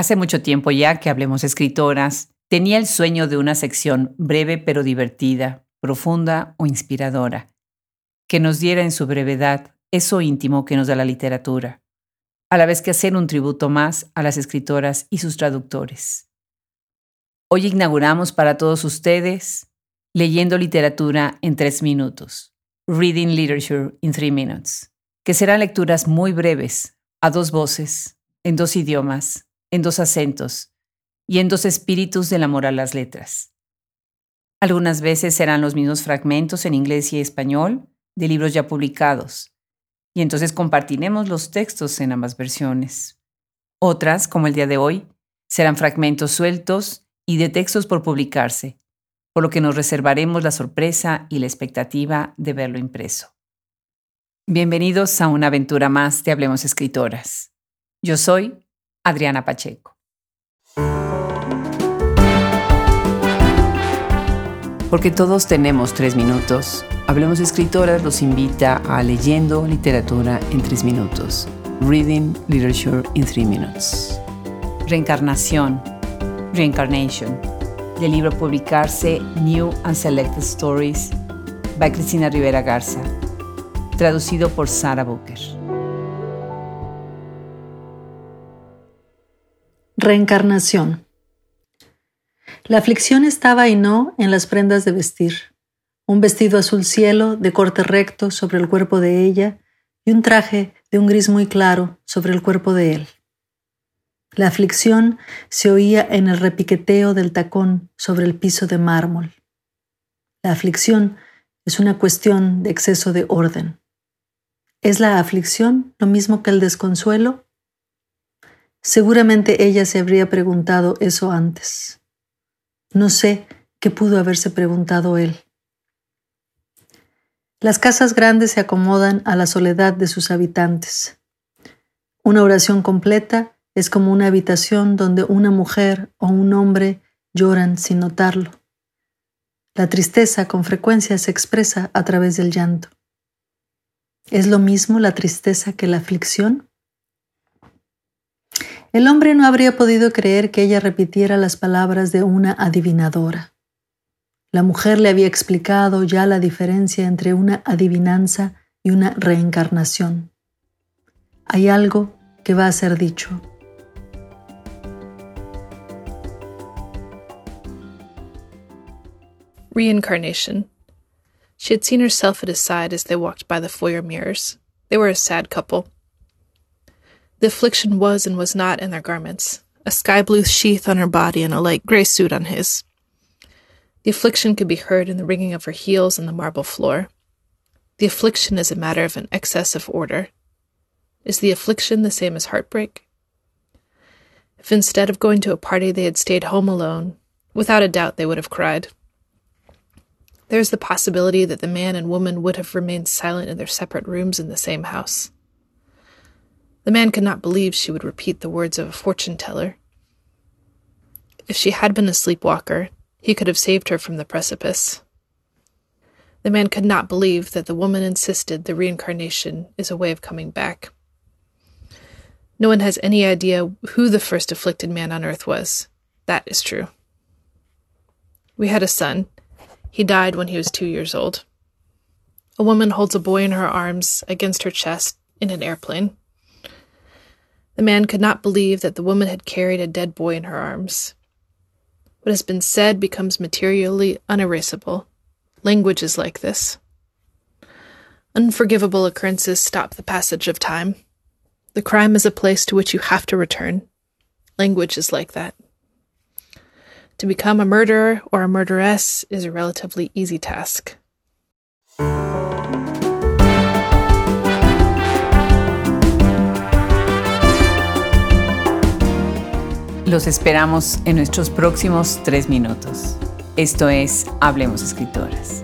Hace mucho tiempo ya que Hablemos Escritoras tenía el sueño de una sección breve pero divertida, profunda o inspiradora, que nos diera en su brevedad eso íntimo que nos da la literatura, a la vez que hacer un tributo más a las escritoras y sus traductores. Hoy inauguramos para todos ustedes Leyendo Literatura en tres minutos, Reading Literature in Three Minutes, que serán lecturas muy breves, a dos voces, en dos idiomas, en dos acentos y en dos espíritus del amor a las letras. Algunas veces serán los mismos fragmentos en inglés y español de libros ya publicados, y entonces compartiremos los textos en ambas versiones. Otras, como el día de hoy, serán fragmentos sueltos y de textos por publicarse, por lo que nos reservaremos la sorpresa y la expectativa de verlo impreso. Bienvenidos a una aventura más de Hablemos Escritoras. Yo soy Adriana Pacheco. Porque todos tenemos tres minutos, Hablemos Escritoras los invita a Leyendo Literatura en tres minutos. Reading Literature in Three Minutes. Reencarnación. Reincarnation. Del libro publicarse New and Selected Stories by Cristina Rivera Garza. Traducido por Sara Booker. Reencarnación. La aflicción estaba y no en las prendas de vestir. Un vestido azul cielo de corte recto sobre el cuerpo de ella y un traje de un gris muy claro sobre el cuerpo de él. La aflicción se oía en el repiqueteo del tacón sobre el piso de mármol. La aflicción es una cuestión de exceso de orden. ¿Es la aflicción lo mismo que el desconsuelo? Seguramente ella se habría preguntado eso antes. No sé qué pudo haberse preguntado él. Las casas grandes se acomodan a la soledad de sus habitantes. Una oración completa es como una habitación donde una mujer o un hombre lloran sin notarlo. La tristeza con frecuencia se expresa a través del llanto. ¿Es lo mismo la tristeza que la aflicción? El hombre no habría podido creer que ella repitiera las palabras de una adivinadora. La mujer le había explicado ya la diferencia entre una adivinanza y una reencarnación. Hay algo que va a ser dicho. Reincarnation. She had seen herself at his side as they walked by the foyer mirrors. They were a sad couple. The affliction was and was not in their garments a sky blue sheath on her body and a light gray suit on his. The affliction could be heard in the ringing of her heels on the marble floor. The affliction is a matter of an excess of order. Is the affliction the same as heartbreak? If instead of going to a party they had stayed home alone, without a doubt they would have cried. There is the possibility that the man and woman would have remained silent in their separate rooms in the same house. The man could not believe she would repeat the words of a fortune teller. If she had been a sleepwalker, he could have saved her from the precipice. The man could not believe that the woman insisted the reincarnation is a way of coming back. No one has any idea who the first afflicted man on earth was. That is true. We had a son. He died when he was two years old. A woman holds a boy in her arms against her chest in an airplane. The man could not believe that the woman had carried a dead boy in her arms. What has been said becomes materially unerasable. Language is like this. Unforgivable occurrences stop the passage of time. The crime is a place to which you have to return. Language is like that. To become a murderer or a murderess is a relatively easy task. Los esperamos en nuestros próximos tres minutos. Esto es Hablemos Escritoras.